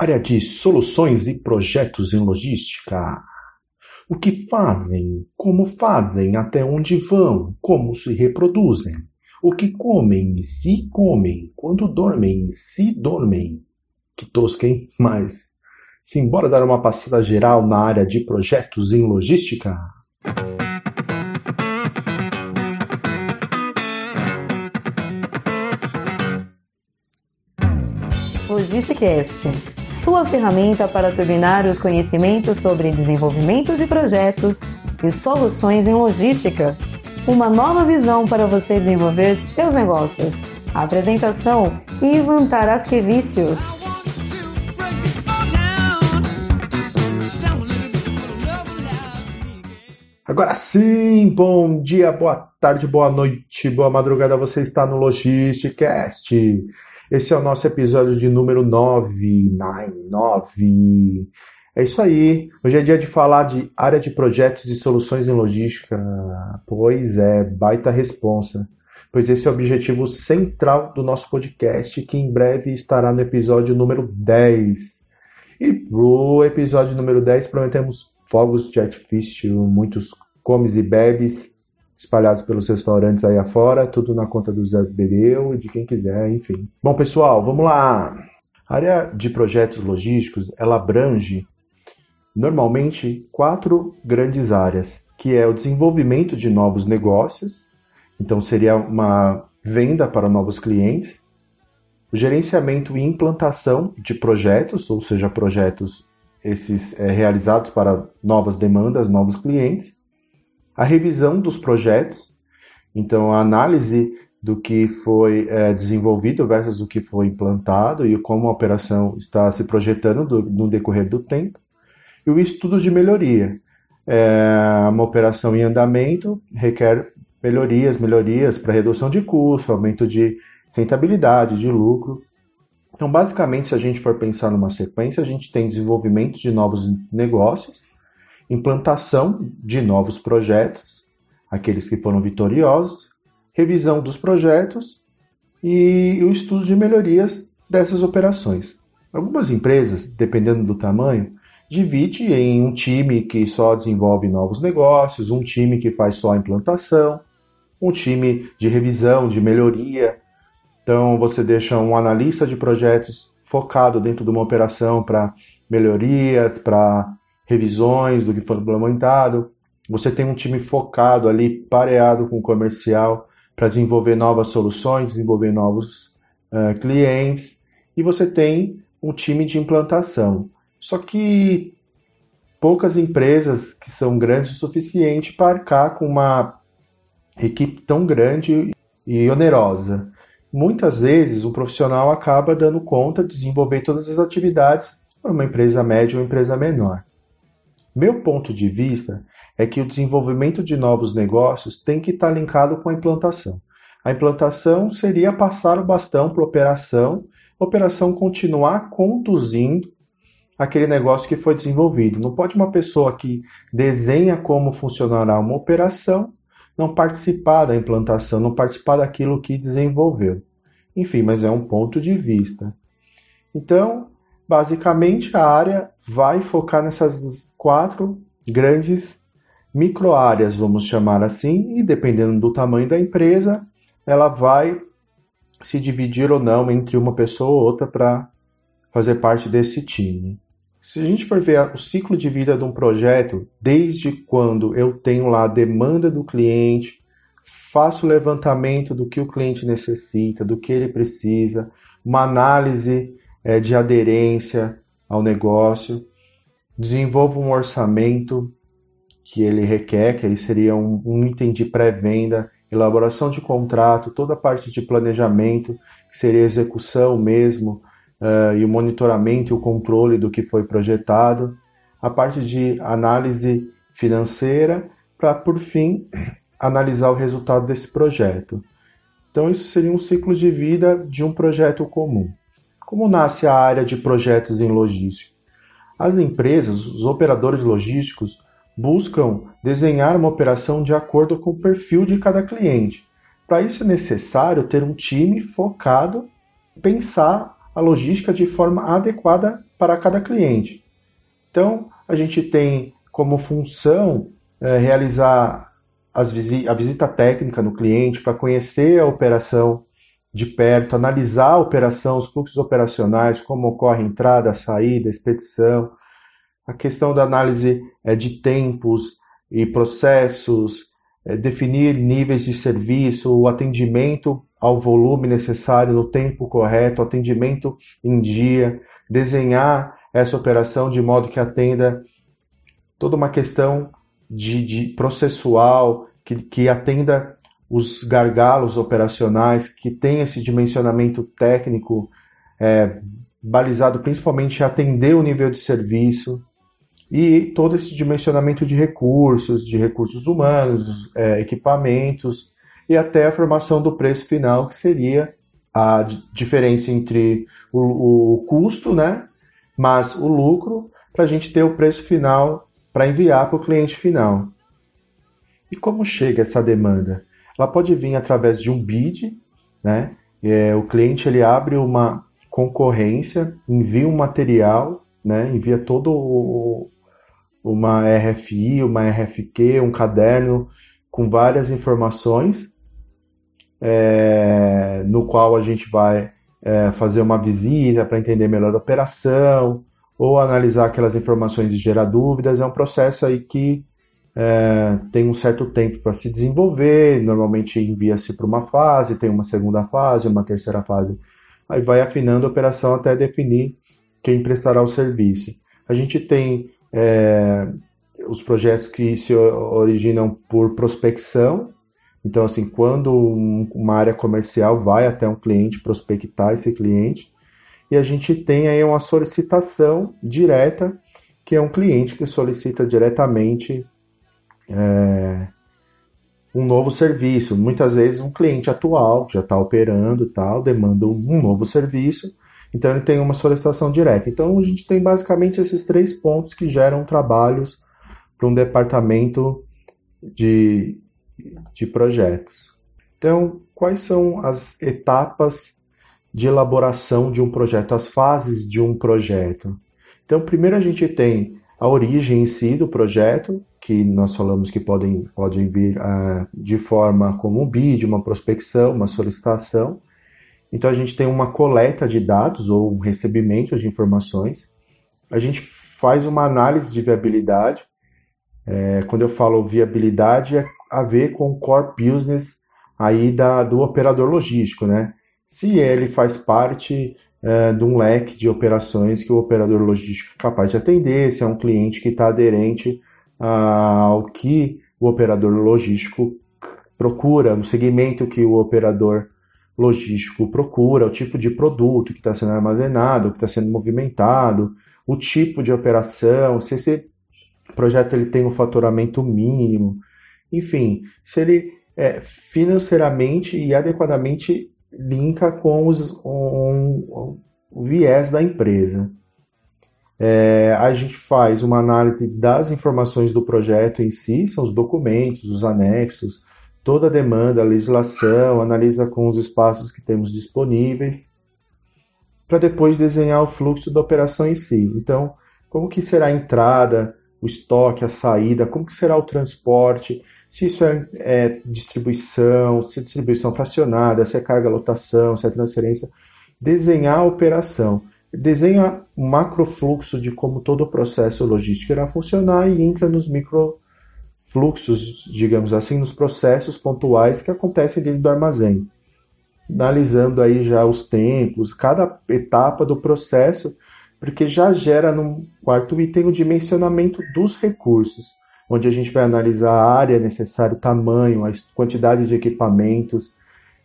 área de soluções e projetos em logística. O que fazem, como fazem, até onde vão, como se reproduzem, o que comem, se comem, quando dormem, se dormem. Que tosca, hein? Mas, simbora dar uma passada geral na área de projetos em logística? Logisticast, sua ferramenta para turbinar os conhecimentos sobre desenvolvimento de projetos e soluções em logística. Uma nova visão para você desenvolver seus negócios. Apresentação Ivan Tarasquevicius. Agora sim, bom dia, boa tarde, boa noite, boa madrugada. Você está no Logisticast esse é o nosso episódio de número 9, 9. É isso aí. Hoje é dia de falar de área de projetos e soluções em logística. Pois é, baita responsa. Pois esse é o objetivo central do nosso podcast, que em breve estará no episódio número 10. E pro episódio número 10 prometemos fogos de artifício, muitos comes e bebes espalhados pelos restaurantes aí afora, tudo na conta do Zé Bedeu e de quem quiser, enfim. Bom, pessoal, vamos lá. A área de projetos logísticos, ela abrange normalmente quatro grandes áreas, que é o desenvolvimento de novos negócios, então seria uma venda para novos clientes, o gerenciamento e implantação de projetos, ou seja, projetos esses é, realizados para novas demandas, novos clientes, a revisão dos projetos, então a análise do que foi é, desenvolvido versus o que foi implantado e como a operação está se projetando do, no decorrer do tempo, e o estudo de melhoria. É, uma operação em andamento requer melhorias, melhorias para redução de custo, aumento de rentabilidade, de lucro. Então, basicamente, se a gente for pensar numa sequência, a gente tem desenvolvimento de novos negócios, implantação de novos projetos, aqueles que foram vitoriosos, revisão dos projetos e o estudo de melhorias dessas operações. Algumas empresas, dependendo do tamanho, divide em um time que só desenvolve novos negócios, um time que faz só a implantação, um time de revisão, de melhoria. Então você deixa um analista de projetos focado dentro de uma operação para melhorias, para revisões do que foi implementado. Você tem um time focado ali, pareado com o comercial, para desenvolver novas soluções, desenvolver novos uh, clientes. E você tem um time de implantação. Só que poucas empresas que são grandes o suficiente para arcar com uma equipe tão grande e onerosa. Muitas vezes o profissional acaba dando conta de desenvolver todas as atividades para uma empresa média ou empresa menor. Meu ponto de vista é que o desenvolvimento de novos negócios tem que estar linkado com a implantação. A implantação seria passar o bastão para a operação, a operação continuar conduzindo aquele negócio que foi desenvolvido. Não pode uma pessoa que desenha como funcionará uma operação não participar da implantação, não participar daquilo que desenvolveu. Enfim, mas é um ponto de vista. Então, Basicamente, a área vai focar nessas quatro grandes microáreas, vamos chamar assim, e dependendo do tamanho da empresa, ela vai se dividir ou não entre uma pessoa ou outra para fazer parte desse time. Se a gente for ver o ciclo de vida de um projeto, desde quando eu tenho lá a demanda do cliente, faço o levantamento do que o cliente necessita, do que ele precisa, uma análise é, de aderência ao negócio, desenvolva um orçamento que ele requer, que aí seria um, um item de pré-venda, elaboração de contrato, toda a parte de planejamento, que seria a execução mesmo, uh, e o monitoramento e o controle do que foi projetado, a parte de análise financeira, para, por fim, analisar o resultado desse projeto. Então, isso seria um ciclo de vida de um projeto comum. Como nasce a área de projetos em logística? As empresas, os operadores logísticos, buscam desenhar uma operação de acordo com o perfil de cada cliente. Para isso é necessário ter um time focado, pensar a logística de forma adequada para cada cliente. Então, a gente tem como função é, realizar visi a visita técnica no cliente para conhecer a operação de perto, analisar a operação, os fluxos operacionais, como ocorre a entrada, a saída, a expedição, a questão da análise é, de tempos e processos, é, definir níveis de serviço, o atendimento ao volume necessário no tempo correto, atendimento em dia, desenhar essa operação de modo que atenda toda uma questão de, de processual, que, que atenda os gargalos operacionais, que tem esse dimensionamento técnico é, balizado principalmente em atender o nível de serviço e todo esse dimensionamento de recursos, de recursos humanos, é, equipamentos e até a formação do preço final, que seria a diferença entre o, o custo, né, mas o lucro, para a gente ter o preço final para enviar para o cliente final. E como chega essa demanda? Ela pode vir através de um bid, né? É, o cliente ele abre uma concorrência, envia um material, né? Envia todo o, uma RFI, uma RFQ, um caderno com várias informações, é, no qual a gente vai é, fazer uma visita para entender melhor a operação, ou analisar aquelas informações e gerar dúvidas. É um processo aí que é, tem um certo tempo para se desenvolver, normalmente envia-se para uma fase, tem uma segunda fase, uma terceira fase. Aí vai afinando a operação até definir quem prestará o serviço. A gente tem é, os projetos que se originam por prospecção. Então, assim, quando uma área comercial vai até um cliente prospectar esse cliente, e a gente tem aí uma solicitação direta, que é um cliente que solicita diretamente é, um novo serviço. Muitas vezes um cliente atual, que já está operando tal, demanda um novo serviço, então ele tem uma solicitação direta. Então a gente tem basicamente esses três pontos que geram trabalhos para um departamento de, de projetos. Então, quais são as etapas de elaboração de um projeto, as fases de um projeto? Então, primeiro a gente tem a origem em si do projeto, que nós falamos que podem, podem vir uh, de forma como um bid, uma prospecção, uma solicitação. Então a gente tem uma coleta de dados ou um recebimento de informações. A gente faz uma análise de viabilidade. É, quando eu falo viabilidade, é a ver com o core business aí da, do operador logístico, né? Se ele faz parte é, de um leque de operações que o operador logístico é capaz de atender, se é um cliente que está aderente ao que o operador logístico procura, no segmento que o operador logístico procura, o tipo de produto que está sendo armazenado, que está sendo movimentado, o tipo de operação, se esse projeto ele tem um faturamento mínimo, enfim, se ele é, financeiramente e adequadamente linka com os, um, o viés da empresa. É, a gente faz uma análise das informações do projeto em si, são os documentos, os anexos, toda a demanda, a legislação, analisa com os espaços que temos disponíveis, para depois desenhar o fluxo da operação em si. Então, como que será a entrada, o estoque, a saída, como que será o transporte, se isso é, é distribuição, se é distribuição fracionada, se é carga lotação, se é transferência, desenhar a operação. Desenha um macrofluxo de como todo o processo logístico irá funcionar e entra nos micro fluxos, digamos assim, nos processos pontuais que acontecem dentro do armazém. Analisando aí já os tempos, cada etapa do processo, porque já gera no quarto item o dimensionamento dos recursos, onde a gente vai analisar a área necessária, o tamanho, a quantidade de equipamentos,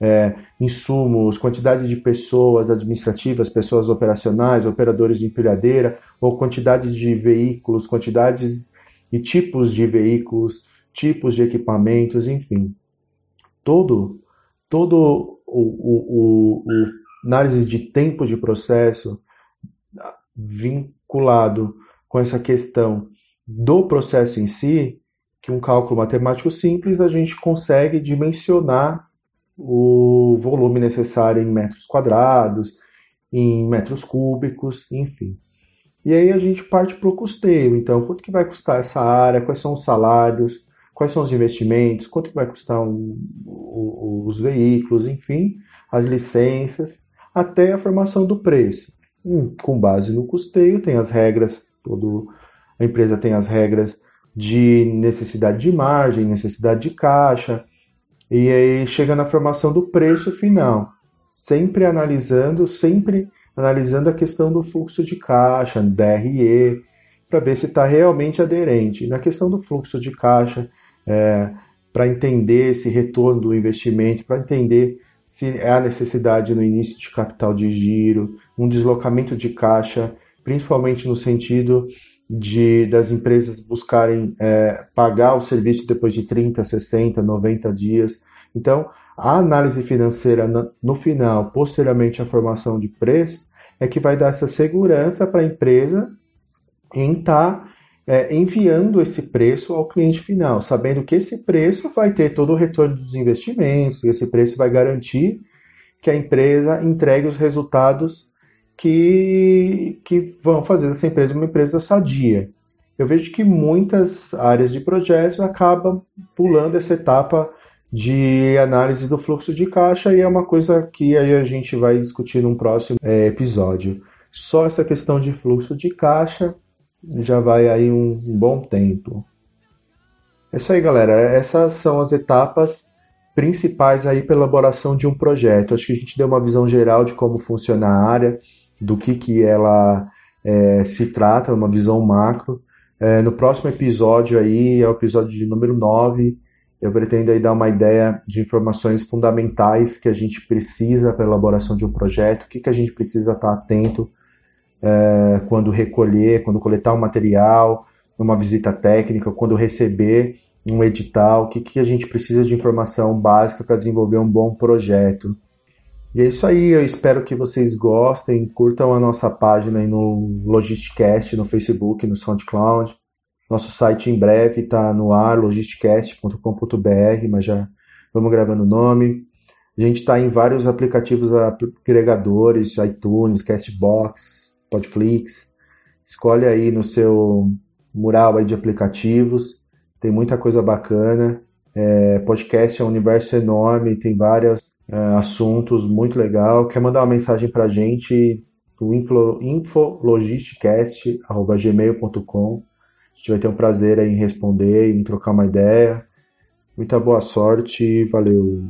é, insumos, quantidade de pessoas administrativas, pessoas operacionais, operadores de empilhadeira, ou quantidade de veículos, quantidades e tipos de veículos, tipos de equipamentos, enfim. Todo, todo o, o, o, o análise de tempo de processo vinculado com essa questão do processo em si, que um cálculo matemático simples a gente consegue dimensionar o volume necessário em metros quadrados em metros cúbicos, enfim. E aí a gente parte para o custeio. Então, quanto que vai custar essa área? Quais são os salários? Quais são os investimentos? Quanto que vai custar um, os veículos? Enfim, as licenças, até a formação do preço. Hum, com base no custeio, tem as regras, todo, a empresa tem as regras de necessidade de margem, necessidade de caixa, e aí chega na formação do preço final, sempre analisando, sempre analisando a questão do fluxo de caixa, DRE, para ver se está realmente aderente. Na questão do fluxo de caixa, é, para entender esse retorno do investimento, para entender se há necessidade no início de capital de giro, um deslocamento de caixa, principalmente no sentido de das empresas buscarem é, pagar o serviço depois de 30, 60, 90 dias. Então, a análise financeira no final, posteriormente à formação de preço, é que vai dar essa segurança para a empresa em estar tá, é, enviando esse preço ao cliente final, sabendo que esse preço vai ter todo o retorno dos investimentos, esse preço vai garantir que a empresa entregue os resultados que, que vão fazer dessa empresa uma empresa sadia. Eu vejo que muitas áreas de projetos acabam pulando essa etapa de análise do fluxo de caixa e é uma coisa que a gente vai discutir num próximo é, episódio. Só essa questão de fluxo de caixa já vai aí um bom tempo. É isso aí, galera. Essas são as etapas principais aí para elaboração de um projeto. Acho que a gente deu uma visão geral de como funciona a área, do que, que ela é, se trata, uma visão macro. É, no próximo episódio aí, é o episódio de número 9, eu pretendo aí dar uma ideia de informações fundamentais que a gente precisa para elaboração de um projeto, o que, que a gente precisa estar atento é, quando recolher, quando coletar o um material, numa visita técnica, quando receber um edital, o que, que a gente precisa de informação básica para desenvolver um bom projeto. E é isso aí, eu espero que vocês gostem, curtam a nossa página aí no Logisticast, no Facebook, no SoundCloud. Nosso site em breve está no ar, logisticast.com.br, mas já vamos gravando o nome. A gente está em vários aplicativos agregadores, iTunes, Castbox, Podflix. Escolhe aí no seu mural aí de aplicativos. Tem muita coisa bacana. É, podcast é um universo enorme, tem vários é, assuntos muito legal. Quer mandar uma mensagem para a gente? Infologisticast.gmail.com A gente vai ter um prazer em responder, em trocar uma ideia. Muita boa sorte, valeu!